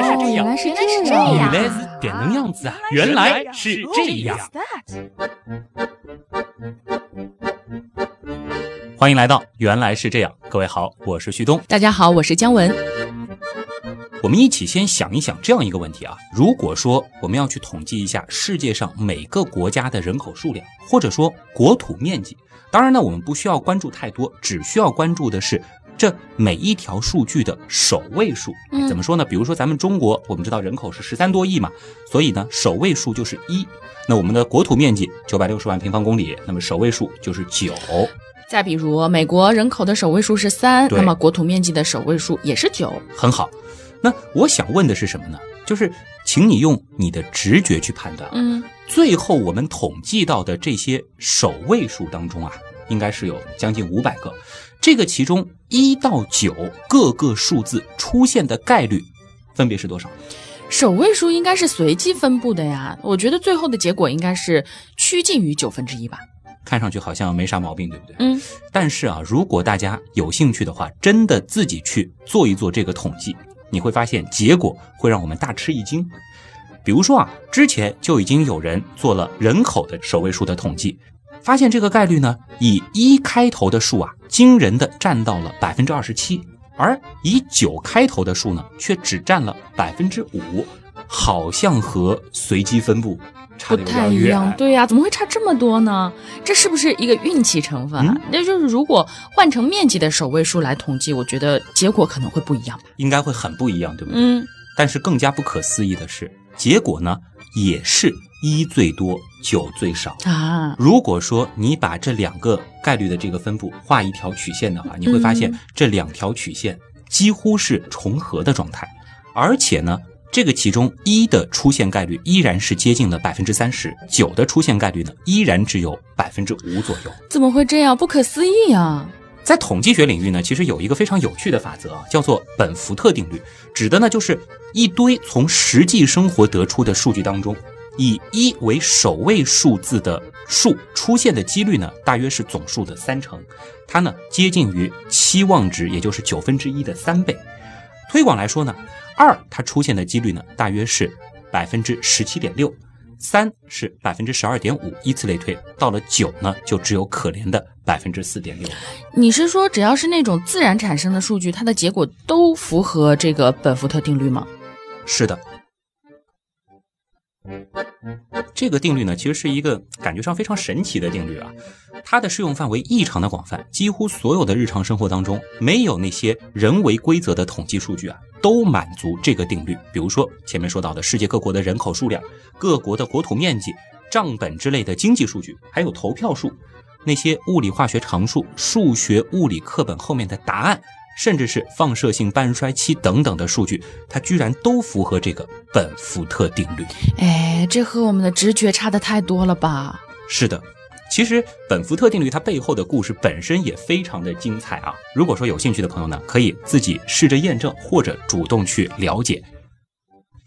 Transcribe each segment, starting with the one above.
来是这样，原来是这原样，来是这样子啊！原来是这样。欢迎来到《原来是这样》，各位好，我是旭东。大家好，我是姜文。我们一起先想一想这样一个问题啊：如果说我们要去统计一下世界上每个国家的人口数量，或者说国土面积，当然呢，我们不需要关注太多，只需要关注的是这每一条数据的首位数。嗯怎么说呢？比如说咱们中国，我们知道人口是十三多亿嘛，所以呢，首位数就是一。那我们的国土面积九百六十万平方公里，那么首位数就是九。再比如，美国人口的首位数是三，那么国土面积的首位数也是九。很好。那我想问的是什么呢？就是请你用你的直觉去判断啊。嗯，最后我们统计到的这些首位数当中啊，应该是有将近五百个。这个其中一到九各个数字出现的概率分别是多少？首位数应该是随机分布的呀。我觉得最后的结果应该是趋近于九分之一吧。看上去好像没啥毛病，对不对？嗯，但是啊，如果大家有兴趣的话，真的自己去做一做这个统计，你会发现结果会让我们大吃一惊。比如说啊，之前就已经有人做了人口的首位数的统计，发现这个概率呢，以一开头的数啊，惊人的占到了百分之二十七，而以九开头的数呢，却只占了百分之五，好像和随机分布差不的有点远。太一样。对呀、怎么会差这么多呢？这是不是一个运气成分啊？嗯那就是如果换成面积的首位数来统计，我觉得结果可能会不一样吧。应该会很不一样，对不对？嗯，但是更加不可思议的是，结果呢也是一最多，九最少。啊，如果说你把这两个概率的这个分布画一条曲线的话，你会发现嗯这两条曲线几乎是重合的状态，而且呢，这个其中一的出现概率依然是接近了百分之三十，九的出现概率呢依然只有百分之五左右。怎么会这样？不可思议啊！在统计学领域呢，其实有一个非常有趣的法则啊，叫做本福特定律，指的呢就是一堆从实际生活得出的数据当中，以一为首位数字的数出现的几率呢，大约是总数的三成，它呢接近于期望值，也就是九分之一的三倍。推广来说呢，二它出现的几率呢，大约是百分之十七点六。三是百分之十二点五，依次类推，到了九呢，就只有可怜的百分之四点六。你是说只要是那种自然产生的数据，它的结果都符合这个本福特定律吗？是的，这个定律呢，其实是一个感觉上非常神奇的定律啊。它的适用范围异常的广泛，几乎所有的日常生活当中，没有那些人为规则的统计数据啊，都满足这个定律。比如说前面说到的世界各国的人口数量、各国的国土面积、账本之类的经济数据，还有投票数，那些物理化学常数、数学物理课本后面的答案。甚至是放射性半衰期等等的数据，它居然都符合这个本福特定律。哎，这和我们的直觉差的太多了吧？是的，其实本福特定律它背后的故事本身也非常的精彩啊。如果说有兴趣的朋友呢，可以自己试着验证，或者主动去了解。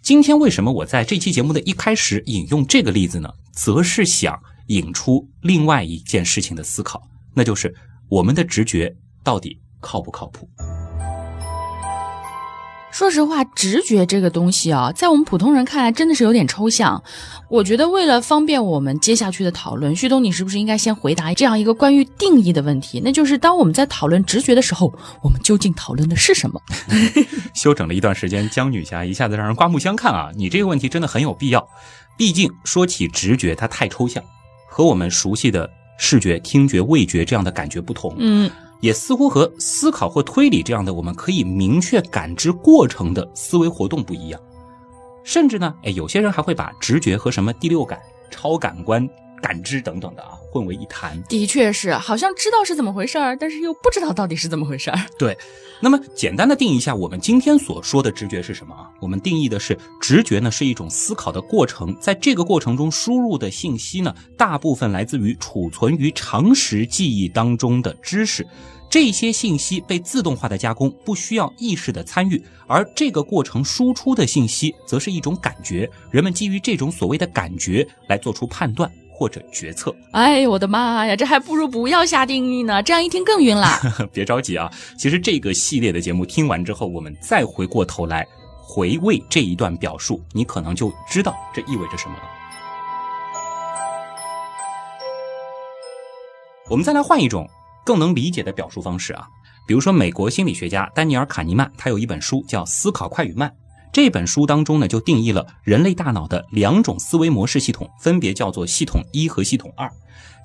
今天为什么我在这期节目的一开始引用这个例子呢？则是想引出另外一件事情的思考，那就是我们的直觉到底靠不靠谱？说实话，直觉这个东西啊，在我们普通人看来真的是有点抽象。我觉得为了方便我们接下去的讨论，旭东，你是不是应该先回答这样一个关于定义的问题？那就是当我们在讨论直觉的时候，我们究竟讨论的是什么？休整了一段时间，江女侠一下子让人刮目相看啊！你这个问题真的很有必要。毕竟说起直觉，它太抽象，和我们熟悉的视觉、听觉、味觉这样的感觉不同，嗯，也似乎和思考或推理这样的我们可以明确感知过程的思维活动不一样。甚至呢，哎，有些人还会把直觉和什么第六感、超感官感知等等的啊混为一谈。的确是，好像知道是怎么回事儿，但是又不知道到底是怎么回事儿。对，那么简单的定义一下，我们今天所说的直觉是什么啊？我们定义的是直觉呢是一种思考的过程，在这个过程中输入的信息呢，大部分来自于储存于常识记忆当中的知识。这些信息被自动化的加工，不需要意识的参与，而这个过程输出的信息则是一种感觉，人们基于这种所谓的感觉来做出判断或者决策。哎呦我的妈呀，这还不如不要下定义呢，这样一听更晕了。别着急啊，其实这个系列的节目听完之后，我们再回过头来回味这一段表述，你可能就知道这意味着什么了。我们再来换一种更能理解的表述方式啊，比如说美国心理学家丹尼尔·卡尼曼，他有一本书叫《思考快与慢》。这本书当中呢，就定义了人类大脑的两种思维模式系统，分别叫做系统一和系统二。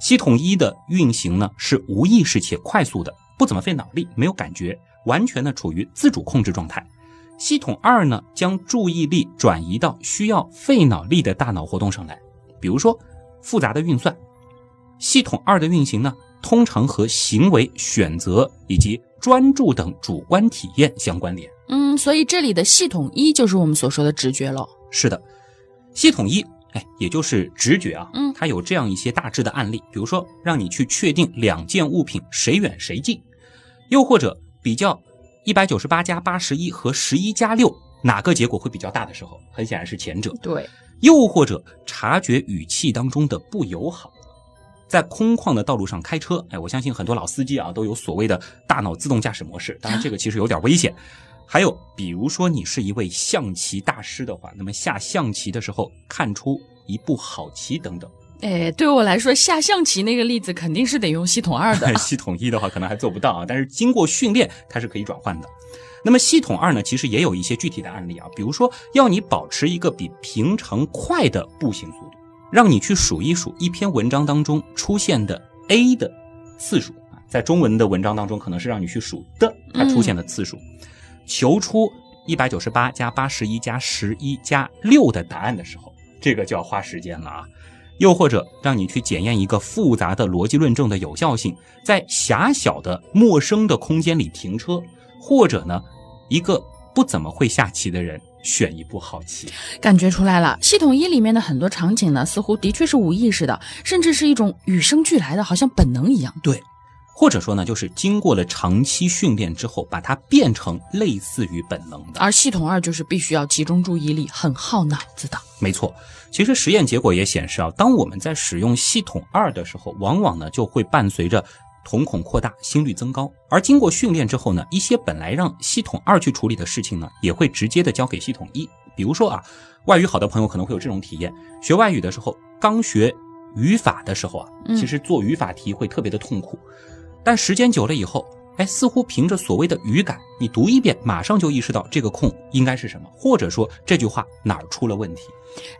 系统一的运行呢是无意识且快速的，不怎么费脑力，没有感觉，完全呢处于自主控制状态。系统二呢将注意力转移到需要费脑力的大脑活动上来，比如说复杂的运算。系统二的运行呢，通常和行为选择以及专注等主观体验相关联。嗯，所以这里的系统一就是我们所说的直觉了。是的，系统一，哎，也就是直觉啊。嗯，它有这样一些大致的案例，比如说让你去确定两件物品谁远谁近，又或者比较一百九十八加八十一和十一加六哪个结果会比较大的时候，很显然是前者。对，又或者察觉语气当中的不友好。在空旷的道路上开车，哎，我相信很多老司机啊都有所谓的大脑自动驾驶模式，当然这个其实有点危险。还有，比如说你是一位象棋大师的话，那么下象棋的时候看出一步好棋等等。哎，对我来说，下象棋那个例子肯定是得用系统二的。系统一的话可能还做不到啊，但是经过训练它是可以转换的。那么系统二呢，其实也有一些具体的案例啊，比如说要你保持一个比平常快的步行速度。让你去数一数一篇文章当中出现的 a 的次数，在中文的文章当中可能是让你去数的它出现的次数，求出一百九十八加八十一加十一加六的答案的时候，这个就要花时间了啊。又或者让你去检验一个复杂的逻辑论证的有效性，在狭小的陌生的空间里停车，或者呢，一个不怎么会下棋的人。选一部好棋，感觉出来了。系统一里面的很多场景呢，似乎的确是无意识的，甚至是一种与生俱来的，好像本能一样。对，或者说呢，就是经过了长期训练之后，把它变成类似于本能的。而系统二就是必须要集中注意力，很耗脑子的。没错，其实实验结果也显示啊，当我们在使用系统二的时候，往往呢就会伴随着。瞳孔扩大，心率增高，而经过训练之后呢，一些本来让系统二去处理的事情呢，也会直接的交给系统一。比如说啊，外语好的朋友可能会有这种体验：学外语的时候，刚学语法的时候啊，其实做语法题会特别的痛苦，但时间久了以后。哎，似乎凭着所谓的语感，你读一遍，马上就意识到这个空应该是什么，或者说这句话哪儿出了问题。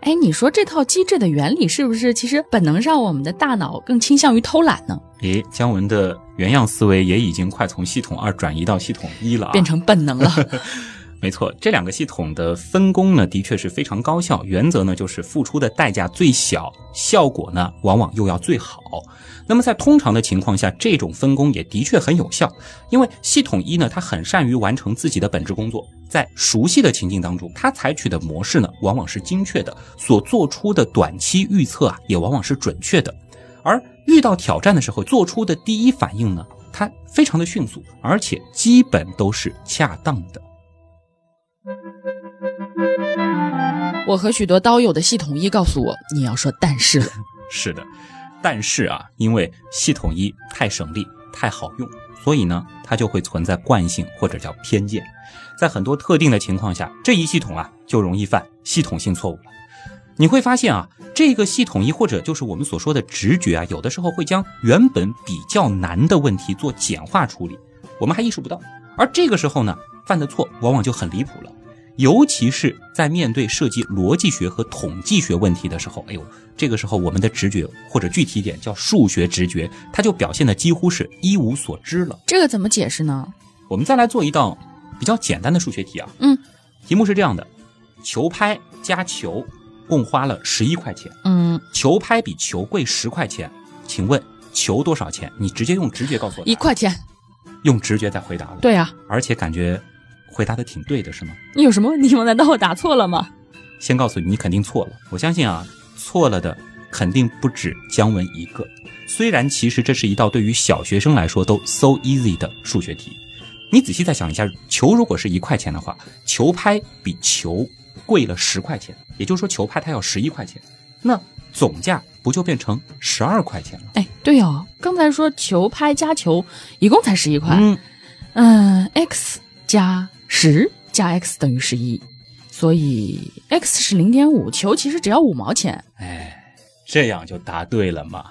哎，你说这套机制的原理是不是其实本能上我们的大脑更倾向于偷懒呢？诶，姜文的原样思维也已经快从系统二转移到系统一了，变成本能了。没错，这两个系统的分工呢，的确是非常高效。原则呢，就是付出的代价最小，效果呢，往往又要最好。那么在通常的情况下，这种分工也的确很有效，因为系统一呢，它很善于完成自己的本职工作，在熟悉的情境当中，它采取的模式呢，往往是精确的，所做出的短期预测啊，也往往是准确的。而遇到挑战的时候，做出的第一反应呢，它非常的迅速，而且基本都是恰当的。我和许多刀友的系统一告诉我，你要说但是了。是的。但是啊，因为系统一太省力、太好用，所以呢，它就会存在惯性或者叫偏见，在很多特定的情况下，这一系统啊就容易犯系统性错误了。你会发现啊，这个系统一或者就是我们所说的直觉啊，有的时候会将原本比较难的问题做简化处理，我们还意识不到。而这个时候呢，犯的错往往就很离谱了。尤其是在面对涉及逻辑学和统计学问题的时候，哎呦，这个时候我们的直觉或者具体点叫数学直觉，它就表现的几乎是一无所知了。这个怎么解释呢？我们再来做一道比较简单的数学题啊。嗯，题目是这样的：球拍加球共花了十一块钱。嗯，球拍比球贵十块钱，请问球多少钱？你直接用直觉告诉我。一块钱。用直觉在回答了。对啊，而且感觉。回答的挺对的，是吗？你有什么问题吗？难道我答错了吗？先告诉你，你肯定错了。我相信啊，错了的肯定不止姜文一个。虽然其实这是一道对于小学生来说都 so easy 的数学题。你仔细再想一下，球如果是一块钱的话，球拍比球贵了十块钱，也就是说球拍它要十一块钱，那总价不就变成十二块钱了？哎，对哦，刚才说球拍加球一共才十一块。嗯嗯，x 加。十加 x 等于十一，所以 x 是零点五，球其实只要五毛钱。哎，这样就答对了嘛。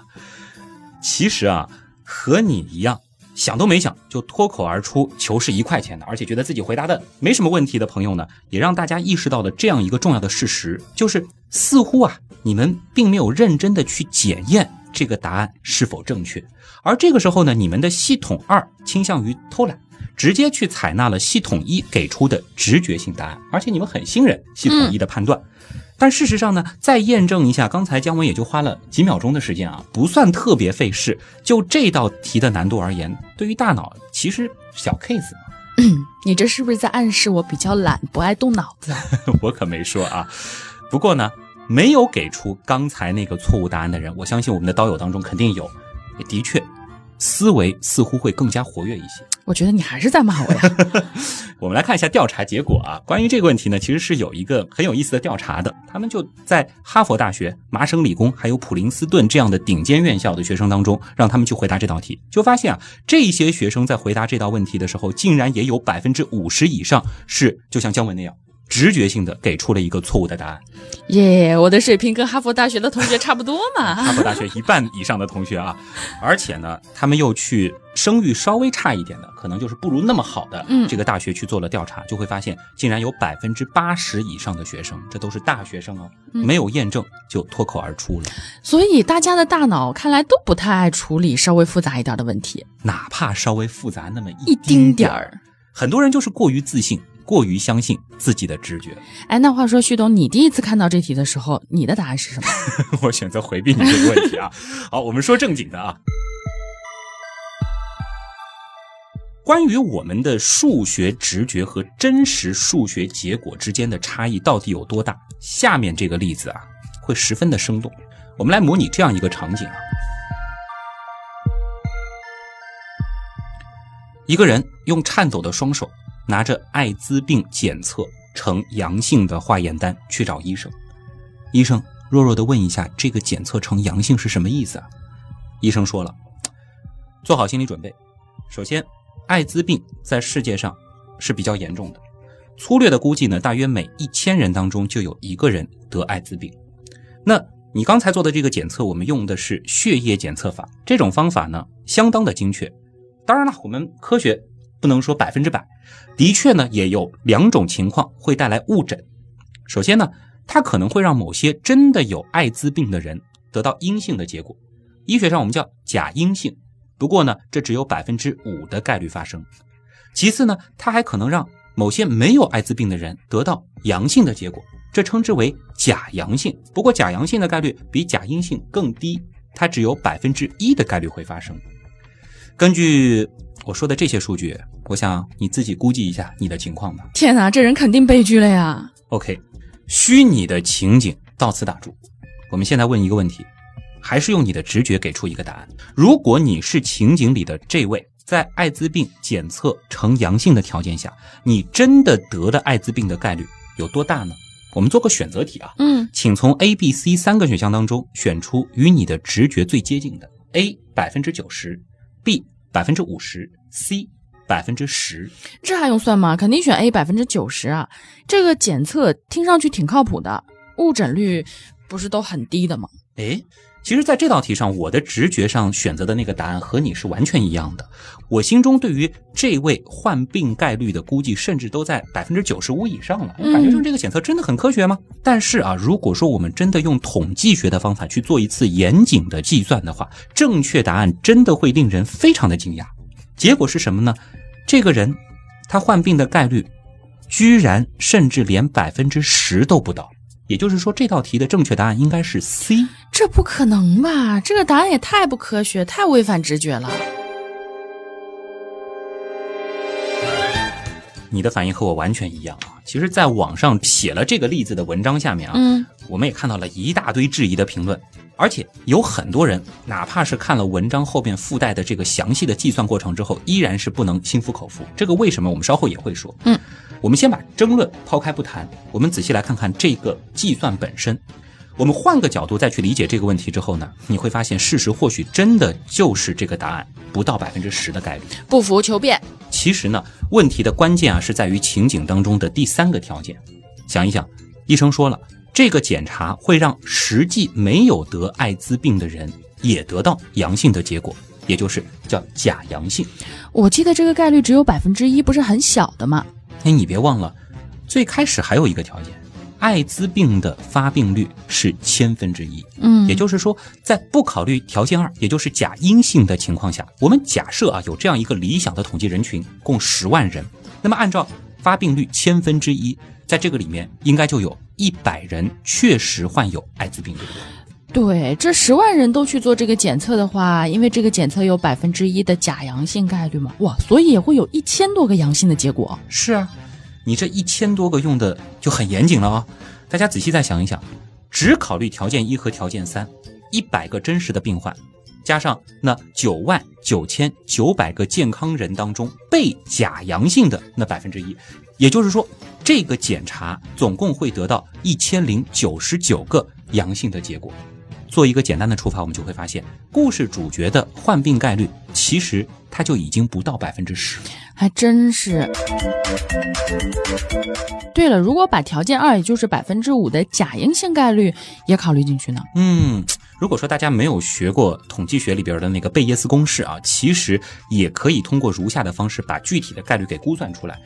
其实啊，和你一样想都没想就脱口而出球是一块钱的，而且觉得自己回答的没什么问题的朋友呢，也让大家意识到了这样一个重要的事实，就是似乎啊，你们并没有认真的去检验这个答案是否正确。而这个时候呢，你们的系统二倾向于偷懒，直接去采纳了系统一给出的直觉性答案，而且你们很信任系统一的判断。但事实上呢，再验证一下，刚才姜文也就花了几秒钟的时间啊，不算特别费事。就这道题的难度而言，对于大脑其实小 case 嘛。你这是不是在暗示我比较懒，不爱动脑子？我可没说啊。不过呢，没有给出刚才那个错误答案的人，我相信我们的刀友当中肯定有，也的确。思维似乎会更加活跃一些。我觉得你还是在骂我呀。我们来看一下调查结果啊。关于这个问题呢，其实是有一个很有意思的调查的。他们就在哈佛大学、麻省理工还有普林斯顿这样的顶尖院校的学生当中，让他们去回答这道题，就发现啊，这些学生在回答这道问题的时候，竟然也有百分之五十以上是就像姜文那样。直觉性的给出了一个错误的答案，耶！我的水平跟哈佛大学的同学差不多嘛。哈佛大学一半以上的同学啊，而且呢，他们又去声誉稍微差一点的，可能就是不如那么好的这个大学去做了调查，就会发现，竟然有百分之八十以上的学生，这都是大学生哦，没有验证就脱口而出了。所以大家的大脑看来都不太爱处理稍微复杂一点的问题，哪怕稍微复杂那么一丁点儿，很多人就是过于自信。过于相信自己的直觉。哎，那话说，旭东，你第一次看到这题的时候，你的答案是什么？我选择回避你这个问题啊。好，我们说正经的啊。关于我们的数学直觉和真实数学结果之间的差异到底有多大？下面这个例子啊，会十分的生动。我们来模拟这样一个场景啊：一个人用颤抖的双手。拿着艾滋病检测呈阳性的化验单去找医生，医生弱弱的问一下，这个检测呈阳性是什么意思啊？医生说了，做好心理准备。首先，艾滋病在世界上是比较严重的，粗略的估计呢，大约每一千人当中就有一个人得艾滋病。那你刚才做的这个检测，我们用的是血液检测法，这种方法呢，相当的精确。当然了，我们科学。不能说百分之百，的确呢，也有两种情况会带来误诊。首先呢，它可能会让某些真的有艾滋病的人得到阴性的结果，医学上我们叫假阴性。不过呢，这只有百分之五的概率发生。其次呢，它还可能让某些没有艾滋病的人得到阳性的结果，这称之为假阳性。不过假阳性的概率比假阴性更低，它只有百分之一的概率会发生。根据我说的这些数据。我想你自己估计一下你的情况吧。天哪，这人肯定悲剧了呀！OK，虚拟的情景到此打住。我们现在问一个问题，还是用你的直觉给出一个答案。如果你是情景里的这位，在艾滋病检测呈阳性的条件下，你真的得了艾滋病的概率有多大呢？我们做个选择题啊。嗯，请从 A、B、C 三个选项当中选出与你的直觉最接近的。A 百分之九十，B 百分之五十，C。百分之十，这还用算吗？肯定选 A，百分之九十啊！这个检测听上去挺靠谱的，误诊率不是都很低的吗？哎，其实，在这道题上，我的直觉上选择的那个答案和你是完全一样的。我心中对于这位患病概率的估计，甚至都在百分之九十五以上了。感觉上这个检测真的很科学吗？但是啊，如果说我们真的用统计学的方法去做一次严谨的计算的话，正确答案真的会令人非常的惊讶。结果是什么呢？这个人，他患病的概率，居然甚至连百分之十都不到。也就是说，这道题的正确答案应该是 C。这不可能吧？这个答案也太不科学，太违反直觉了。你的反应和我完全一样啊！其实，在网上写了这个例子的文章下面啊，嗯，我们也看到了一大堆质疑的评论。而且有很多人，哪怕是看了文章后面附带的这个详细的计算过程之后，依然是不能心服口服。这个为什么？我们稍后也会说。嗯，我们先把争论抛开不谈，我们仔细来看看这个计算本身。我们换个角度再去理解这个问题之后呢，你会发现事实或许真的就是这个答案，不到百分之十的概率。不服求变。其实呢，问题的关键啊是在于情景当中的第三个条件。想一想，医生说了，这个检查会让实际没有得艾滋病的人也得到阳性的结果，也就是叫假阳性。我记得这个概率只有百分之一，不是很小的吗？哎，你别忘了，最开始还有一个条件，艾滋病的发病率是千分之一。嗯，也就是说，在不考虑条件二，也就是假阴性的情况下，我们假设啊有这样一个理想的统计人群，共十万人，那么按照发病率千分之一，在这个里面应该就有一百人确实患有艾滋病，对不对？对，这十万人都去做这个检测的话，因为这个检测有百分之一的假阳性概率嘛，哇，所以也会有一千多个阳性的结果。是啊，你这一千多个用的就很严谨了啊！大家仔细再想一想，只考虑条件一和条件三，一百个真实的病患，加上那九万九千九百个健康人当中被假阳性的那百分之一，也就是说，这个检查总共会得到一千零九十九个阳性的结果。做一个简单的除法，我们就会发现，故事主角的患病概率其实它就已经不到百分之十。还真是。对了，如果把条件二，也就是百分之五的假阴性概率也考虑进去呢？嗯，如果说大家没有学过统计学里边的那个贝叶斯公式啊，其实也可以通过如下的方式把具体的概率给估算出来。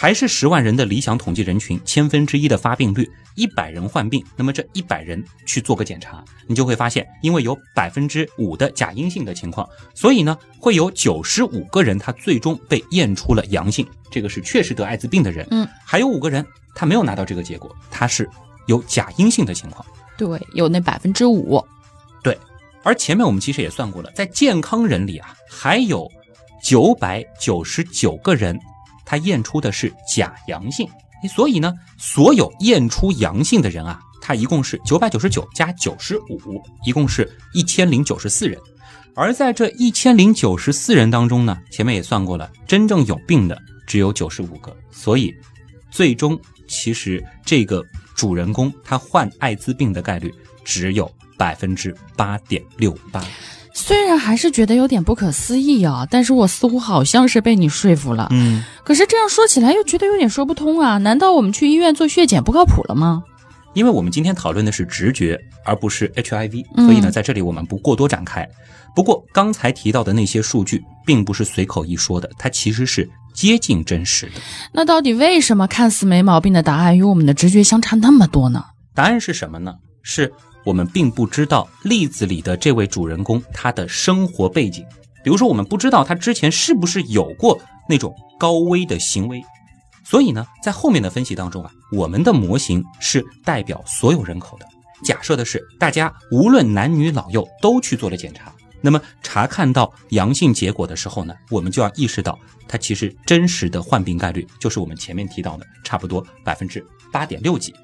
还是十万人的理想统计人群，千分之一的发病率，一百人患病，那么这一百人去做个检查，你就会发现，因为有百分之五的假阴性的情况，所以呢，会有九十五个人他最终被验出了阳性，这个是确实得艾滋病的人。嗯，还有五个人他没有拿到这个结果，他是有假阴性的情况。对，有那百分之五。对，而前面我们其实也算过了，在健康人里啊，还有九百九十九个人。他验出的是假阳性，所以呢，所有验出阳性的人啊，他一共是九百九十九加九十五，一共是一千零九十四人。而在这一千零九十四人当中呢，前面也算过了，真正有病的只有九十五个，所以最终其实这个主人公他患艾滋病的概率只有百分之八点六八。虽然还是觉得有点不可思议啊，但是我似乎好像是被你说服了。嗯，可是这样说起来又觉得有点说不通啊！难道我们去医院做血检不靠谱了吗？因为我们今天讨论的是直觉，而不是 HIV，嗯所以呢，在这里我们不过多展开。不过刚才提到的那些数据，并不是随口一说的，它其实是接近真实的。那到底为什么看似没毛病的答案与我们的直觉相差那么多呢？答案是什么呢？是我们并不知道例子里的这位主人公他的生活背景，比如说我们不知道他之前是不是有过那种高危的行为，所以呢，在后面的分析当中啊，我们的模型是代表所有人口的，假设的是大家无论男女老幼都去做了检查，那么查看到阳性结果的时候呢，我们就要意识到它其实真实的患病概率就是我们前面提到的差不多百分之八点六几，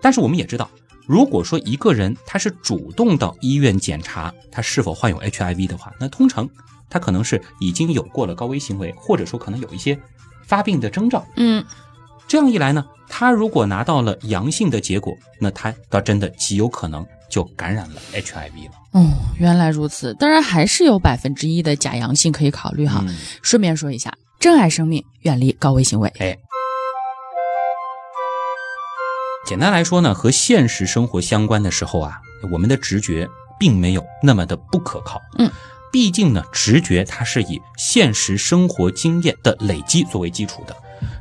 但是我们也知道。如果说一个人他是主动到医院检查他是否患有 HIV 的话，那通常他可能是已经有过了高危行为，或者说可能有一些发病的征兆。嗯，这样一来呢，他如果拿到了阳性的结果，那他倒真的极有可能就感染了 HIV 了。哦，原来如此。当然还是有百分之一的假阳性可以考虑哈。嗯顺便说一下，珍爱生命，远离高危行为。哎，简单来说呢，和现实生活相关的时候啊，我们的直觉并没有那么的不可靠。嗯，毕竟呢，直觉它是以现实生活经验的累积作为基础的。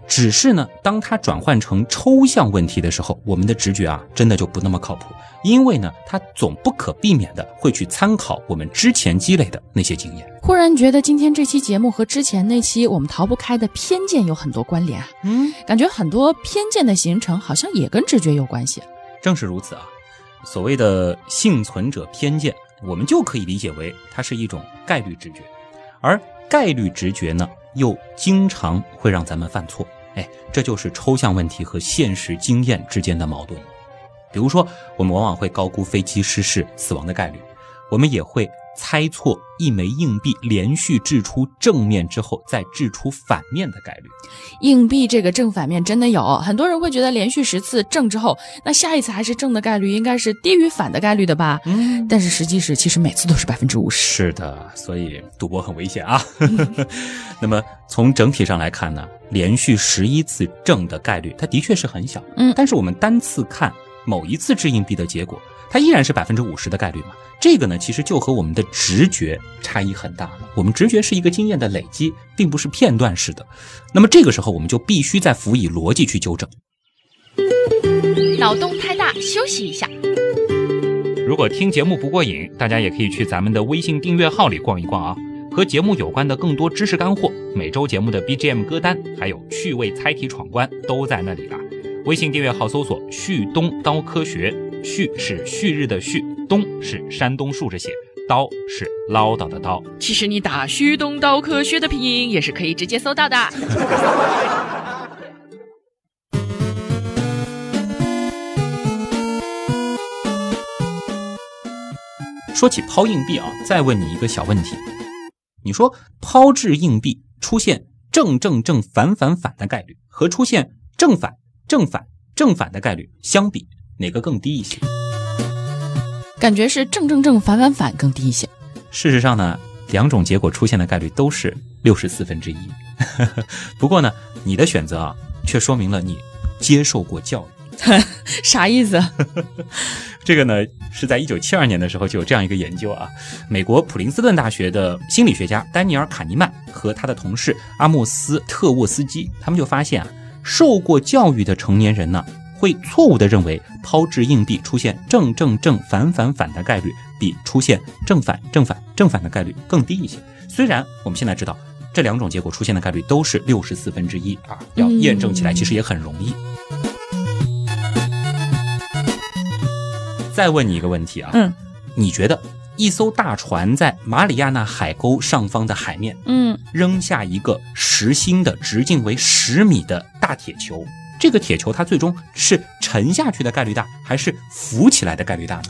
只是呢，当它转换成抽象问题的时候，我们的直觉啊，真的就不那么靠谱。因为呢，它总不可避免的会去参考我们之前积累的那些经验。忽然觉得今天这期节目和之前那期我们逃不开的偏见有很多关联啊，嗯，感觉很多偏见的形成好像也跟直觉有关系。正是如此啊。所谓的幸存者偏见，我们就可以理解为它是一种概率直觉，而概率直觉呢，又经常会让咱们犯错。哎，这就是抽象问题和现实经验之间的矛盾。比如说，我们往往会高估飞机失事死亡的概率，我们也会猜错一枚硬币连续掷出正面之后再掷出反面的概率。硬币这个正反面真的有很多人会觉得连续十次正之后，那下一次还是正的概率应该是低于反的概率的吧？嗯，但是实际是其实每次都是百分之五十。是的，所以赌博很危险啊。那么从整体上来看呢，连续十一次正的概率，它的确是很小。嗯但是我们单次看某一次掷硬币的结果，它依然是百分之五十的概率嘛。这个呢，其实就和我们的直觉差异很大了。我们直觉是一个经验的累积，并不是片段式的。那么这个时候，我们就必须再辅以逻辑去纠正。脑洞太大，休息一下。如果听节目不过瘾，大家也可以去咱们的微信订阅号里逛一逛啊，和节目有关的更多知识干货，每周节目的 BGM 歌单，还有趣味猜题闯关都在那里啦。微信订阅号搜索“旭东刀科学”，旭是旭日的旭，东是山东竖着写，刀是唠叨的刀。其实你打“旭东刀科学”的拼音也是可以直接搜到的。说起抛硬币啊，再问你一个小问题：你说抛掷硬币出现正正正反反反的概率和出现正反正反正反的概率相比，哪个更低一些？感觉是正正正反反反更低一些。事实上呢，两种结果出现的概率都是六十四分之一。不过呢，你的选择啊，却说明了你接受过教育。啥意思？这个呢，是在一九七二年的时候就有这样一个研究啊，美国普林斯顿大学的心理学家丹尼尔·卡尼曼和他的同事阿莫斯·特沃斯基，他们就发现啊，受过教育的成年人呢，会错误地认为抛掷硬币出现正正正反反反的概率比出现正反正反正反的概率更低一些。虽然我们现在知道这两种结果出现的概率都是六十四分之一啊，要验证起来其实也很容易。再问你一个问题啊，嗯你觉得一艘大船在马里亚纳海沟上方的海面嗯，扔下一个实心的直径为十米的大铁球，这个铁球它最终是沉下去的概率大，还是浮起来的概率大呢？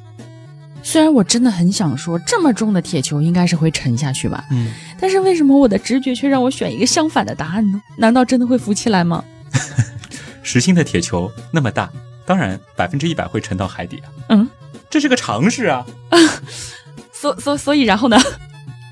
虽然我真的很想说这么重的铁球应该是会沉下去吧，嗯，但是为什么我的直觉却让我选一个相反的答案呢？难道真的会浮起来吗？实心的铁球那么大，当然百分之一百会沉到海底啊。嗯，这是个常识啊。所所所以然后呢？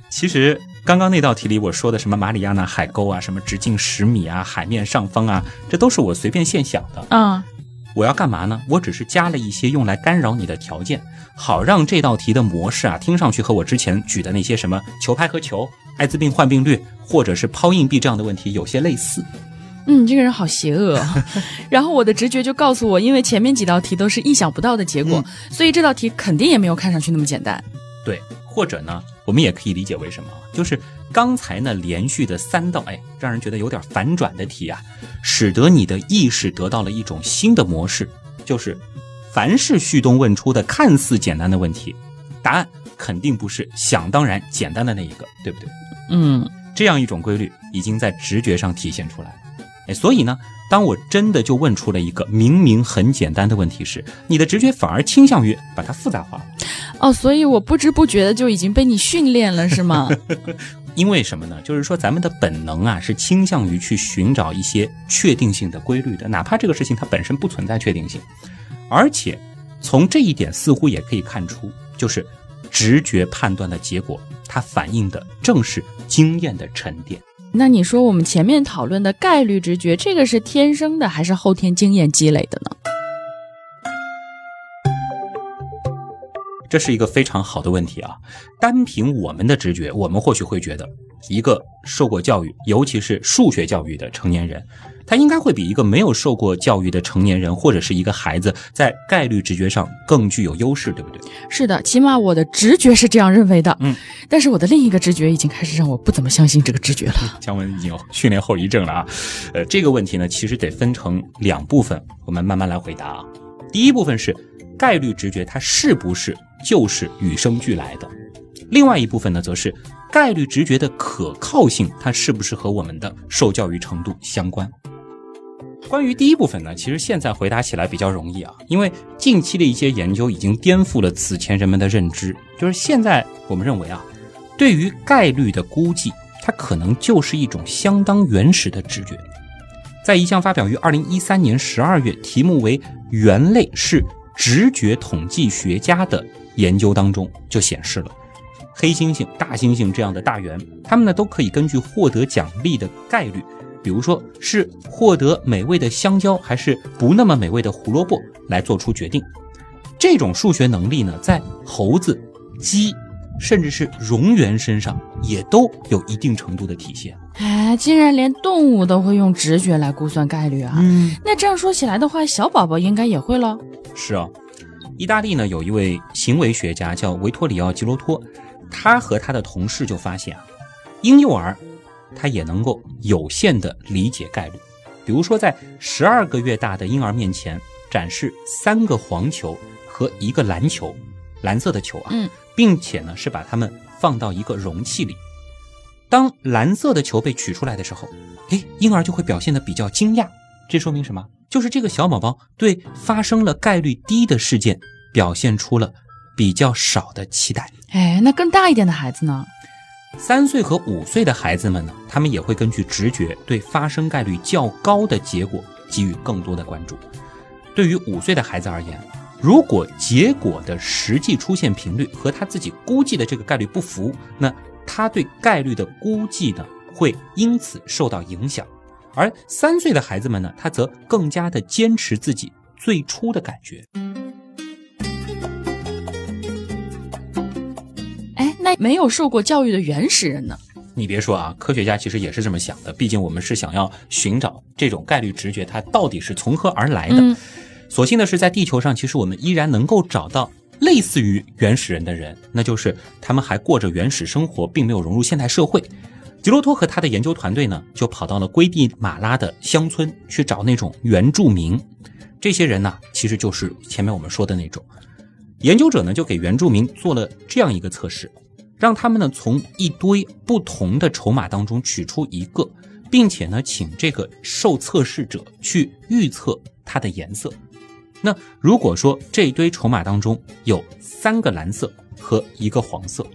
其实刚刚那道题里我说的什么马里亚纳海沟啊，什么直径十米啊，海面上方啊，这都是我随便现想的。啊、我要干嘛呢？我只是加了一些用来干扰你的条件，好让这道题的模式啊，听上去和我之前举的那些什么球拍和球、艾滋病患病率，或者是抛硬币这样的问题有些类似。嗯，这个人好邪恶、哦。然后我的直觉就告诉我，因为前面几道题都是意想不到的结果，所以这道题肯定也没有看上去那么简单。对，或者呢，我们也可以理解为什么？就是刚才呢连续的三道，哎，让人觉得有点反转的题啊，使得你的意识得到了一种新的模式，就是凡是旭东问出的看似简单的问题，答案肯定不是想当然简单的那一个，对不对？嗯，这样一种规律已经在直觉上体现出来了。哎，所以呢，当我真的就问出了一个明明很简单的问题时，你的直觉反而倾向于把它复杂化了。哦，所以我不知不觉的就已经被你训练了，是吗？因为什么呢？就是说咱们的本能啊，是倾向于去寻找一些确定性的规律的，哪怕这个事情它本身不存在确定性。而且从这一点似乎也可以看出，就是直觉判断的结果，它反映的正是经验的沉淀。那你说我们前面讨论的概率直觉，这个是天生的还是后天经验积累的呢？这是一个非常好的问题啊！单凭我们的直觉，我们或许会觉得，一个受过教育，尤其是数学教育的成年人，他应该会比一个没有受过教育的成年人，或者是一个孩子，在概率直觉上更具有优势，对不对？是的，起码我的直觉是这样认为的。嗯，但是我的另一个直觉已经开始让我不怎么相信这个直觉了。姜文已经有训练后遗症了啊！呃，这个问题呢，其实得分成两部分，我们慢慢来回答啊。第一部分是概率直觉，它是不是就是与生俱来的？另外一部分呢，则是概率直觉的可靠性，它是不是和我们的受教育程度相关？关于第一部分呢，其实现在回答起来比较容易啊，因为近期的一些研究已经颠覆了此前人们的认知。就是现在我们认为啊，对于概率的估计，它可能就是一种相当原始的直觉。在一项发表于二零一三年十二月，题目为“猿类是直觉统计学家”的研究当中，就显示了黑猩猩、大猩猩这样的大猿，它们呢都可以根据获得奖励的概率，比如说是获得美味的香蕉，还是不那么美味的胡萝卜，来做出决定。这种数学能力呢，在猴子、鸡。甚至是蝾螈身上也都有一定程度的体现。哎，竟然连动物都会用直觉来估算概率啊！嗯，那这样说起来的话，小宝宝应该也会喽。是啊，意大利呢有一位行为学家叫维托里奥·吉罗托，他和他的同事就发现啊，婴幼儿他也能够有限的理解概率。比如说，在十二个月大的婴儿面前展示三个黄球和一个蓝球，蓝色的球啊，嗯。并且呢，是把它们放到一个容器里。当蓝色的球被取出来的时候，哎，婴儿就会表现的比较惊讶。这说明什么？就是这个小宝宝对发生了概率低的事件表现出了比较少的期待。哎，那更大一点的孩子呢？三岁和五岁的孩子们呢，他们也会根据直觉对发生概率较高的结果给予更多的关注。对于五岁的孩子而言。如果结果的实际出现频率和他自己估计的这个概率不符，那他对概率的估计呢会因此受到影响。而三岁的孩子们呢，他则更加的坚持自己最初的感觉。哎，那没有受过教育的原始人呢？你别说啊，科学家其实也是这么想的。毕竟我们是想要寻找这种概率直觉，它到底是从何而来的。所幸的是，在地球上，其实我们依然能够找到类似于原始人的人，那就是他们还过着原始生活，并没有融入现代社会。吉罗托和他的研究团队呢，就跑到了危地马拉的乡村去找那种原住民。这些人呢，其实就是前面我们说的那种研究者呢，就给原住民做了这样一个测试，让他们呢从一堆不同的筹码当中取出一个，并且呢，请这个受测试者去预测它的颜色。那如果说这一堆筹码当中有三个蓝色和一个黄色，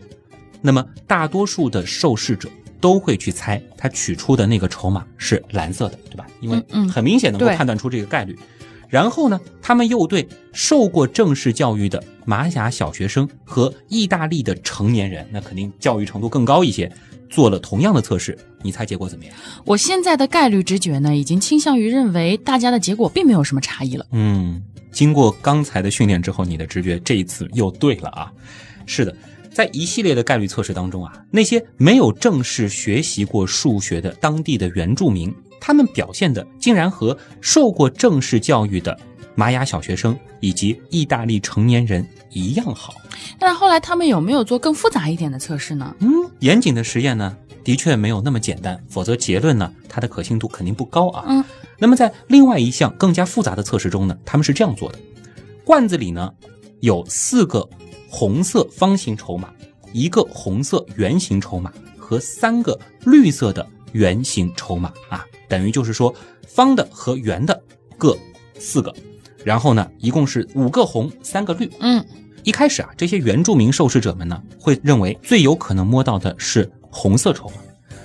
那么大多数的受试者都会去猜他取出的那个筹码是蓝色的，对吧？因为很明显能够判断出这个概率。然后呢，他们又对受过正式教育的马雅小学生和意大利的成年人，那肯定教育程度更高一些，做了同样的测试。你猜结果怎么样？我现在的概率直觉呢，已经倾向于认为大家的结果并没有什么差异了。嗯。经过刚才的训练之后，你的直觉这一次又对了啊！是的，在一系列的概率测试当中啊，那些没有正式学习过数学的当地的原住民，他们表现的竟然和受过正式教育的玛雅小学生以及意大利成年人一样好。那后来他们有没有做更复杂一点的测试呢？嗯，严谨的实验呢，的确没有那么简单，否则结论呢，它的可信度肯定不高啊。嗯。那么在另外一项更加复杂的测试中呢，他们是这样做的：罐子里呢有四个红色方形筹码，一个红色圆形筹码和三个绿色的圆形筹码啊，等于就是说方的和圆的各四个，然后呢一共是五个红，三个绿。嗯，一开始啊，这些原住民受试者们呢会认为最有可能摸到的是红色筹码，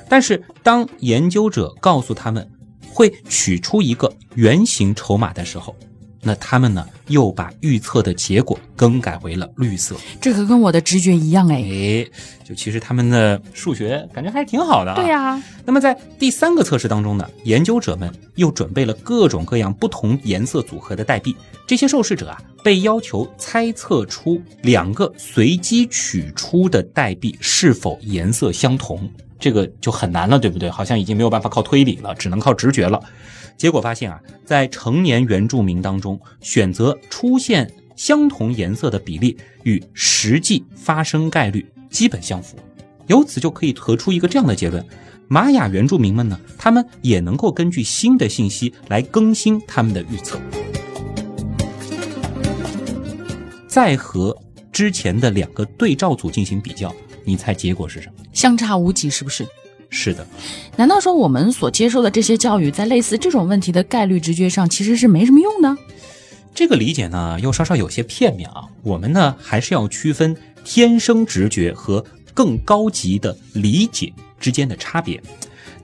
但是当研究者告诉他们。会取出一个圆形筹码的时候，那他们呢又把预测的结果更改为了绿色。这可跟我的直觉一样哎！哎，就其实他们的数学感觉还是挺好的啊。对呀。那么在第三个测试当中呢，研究者们又准备了各种各样不同颜色组合的代币。这些受试者啊被要求猜测出两个随机取出的代币是否颜色相同。这个就很难了，对不对？好像已经没有办法靠推理了，只能靠直觉了。结果发现啊，在成年原住民当中，选择出现相同颜色的比例与实际发生概率基本相符。由此就可以得出一个这样的结论：玛雅原住民们呢，他们也能够根据新的信息来更新他们的预测。再和之前的两个对照组进行比较。你猜结果是什么？相差无几，是不是？是的，难道说我们所接受的这些教育，在类似这种问题的概率直觉上，其实是没什么用的？这个理解呢，又稍稍有些片面啊。我们呢，还是要区分天生直觉和更高级的理解之间的差别。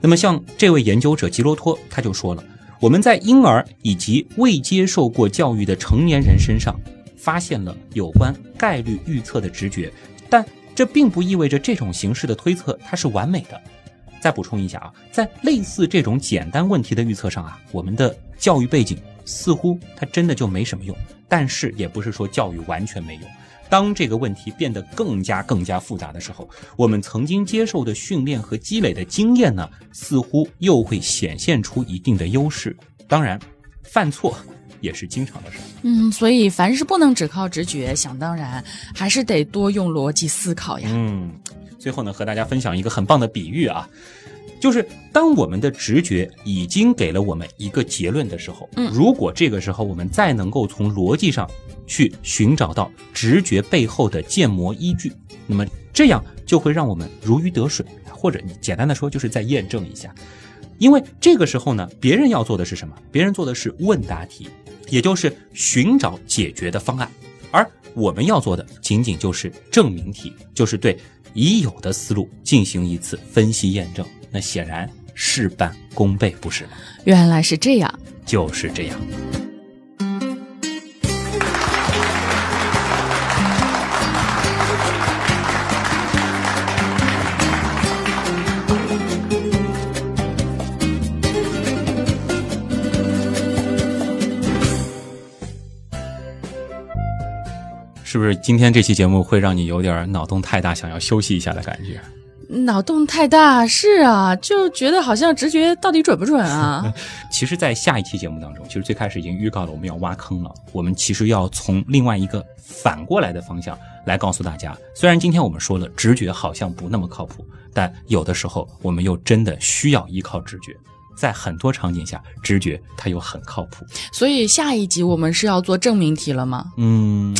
那么，像这位研究者吉罗托他就说了，我们在婴儿以及未接受过教育的成年人身上，发现了有关概率预测的直觉，但这并不意味着这种形式的推测它是完美的。再补充一下啊，在类似这种简单问题的预测上啊，我们的教育背景似乎它真的就没什么用。但是也不是说教育完全没用。当这个问题变得更加更加复杂的时候，我们曾经接受的训练和积累的经验呢，似乎又会显现出一定的优势。当然，犯错也是经常的事。嗯，所以凡事不能只靠直觉，想当然，还是得多用逻辑思考呀。嗯，最后呢，和大家分享一个很棒的比喻啊，就是当我们的直觉已经给了我们一个结论的时候，嗯如果这个时候我们再能够从逻辑上去寻找到直觉背后的建模依据，那么这样就会让我们如鱼得水，或者你简单的说就是再验证一下。因为这个时候呢，别人要做的是什么？别人做的是问答题，也就是寻找解决的方案，而我们要做的仅仅就是证明题，就是对已有的思路进行一次分析验证。那显然事半功倍，不是吗？原来是这样。就是这样。是不是今天这期节目会让你有点脑洞太大，想要休息一下的感觉？脑洞太大，是啊，就觉得好像直觉到底准不准啊？其实，在下一期节目当中，其实最开始已经预告了我们要挖坑了。我们其实要从另外一个反过来的方向来告诉大家，虽然今天我们说了直觉好像不那么靠谱，但有的时候我们又真的需要依靠直觉。在很多场景下，直觉它又很靠谱。所以下一集我们是要做证明题了吗？嗯，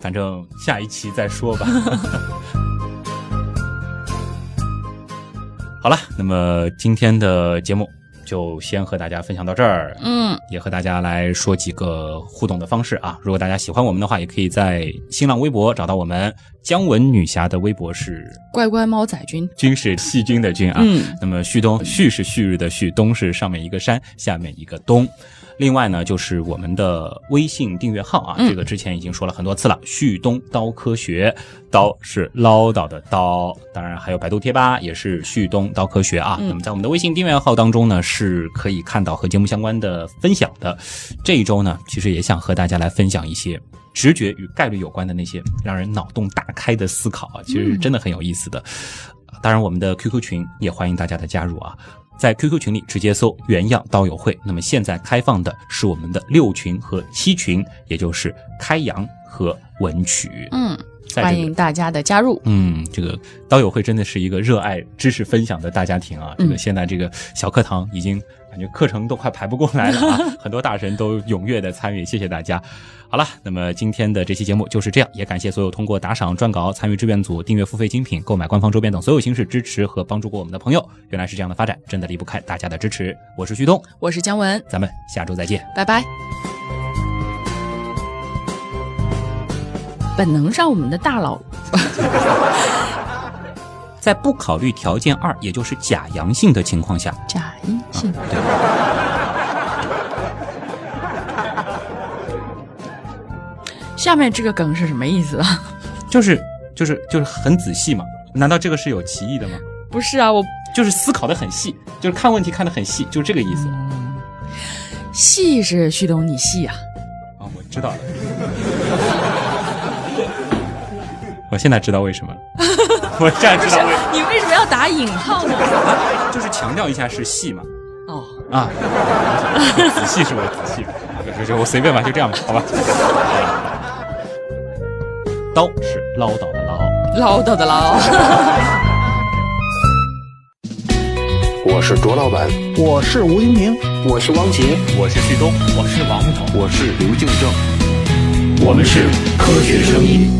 反正下一期再说吧。好了，那么今天的节目就先和大家分享到这儿。嗯，也和大家来说几个互动的方式啊。如果大家喜欢我们的话，也可以在新浪微博找到我们。姜文女侠的微博是乖乖猫仔君，君是细菌的菌啊。嗯，那么旭东，旭是旭日的旭，东是上面一个山，下面一个东。另外呢，就是我们的微信订阅号啊，嗯这个之前已经说了很多次了。旭东刀科学，刀是唠叨的刀，当然还有百度贴吧也是旭东刀科学啊。嗯那么在我们的微信订阅号当中呢，是可以看到和节目相关的分享的。这一周呢，其实也想和大家来分享一些直觉与概率有关的那些让人脑洞大开的思考啊，其实是真的很有意思的。当然，我们的 QQ 群也欢迎大家的加入啊。在 QQ 群里直接搜“原样刀友会”。那么现在开放的是我们的六群和七群，也就是开阳和文曲。嗯，这个欢迎大家的加入。嗯，这个刀友会真的是一个热爱知识分享的大家庭啊！这个嗯现在这个小课堂已经感觉课程都快排不过来了啊，很多大神都踊跃的参与，谢谢大家。好了，那么今天的这期节目就是这样，也感谢所有通过打赏、撰稿、参与志愿组、订阅付费精品、购买官方周边等所有形式支持和帮助过我们的朋友。原来是这样的发展，真的离不开大家的支持。我是旭东，我是姜文，咱们下周再见。拜拜。本能上，我们的大脑 在不考虑条件二，也就是假阳性的情况下，假阴性。下面这个梗是什么意思啊？就是就是就是很仔细嘛。难道这个是有歧义的吗？不是啊，我就是思考的很细，就是看问题看得很细，就是这个意思。细是旭东你细啊，啊，我知道了。我现在知道为什么了。我现在知道为，你为什么要打引号呢？就是强调一下是细嘛。哦，啊，仔细是我的仔细，就就我随便吧，就这样吧，好吧。刀是唠叨的唠，唠叨的唠。我是卓老板，我是吴英明，我是汪杰，我是旭东，我是王木头。我是刘敬正。我们是科学声音。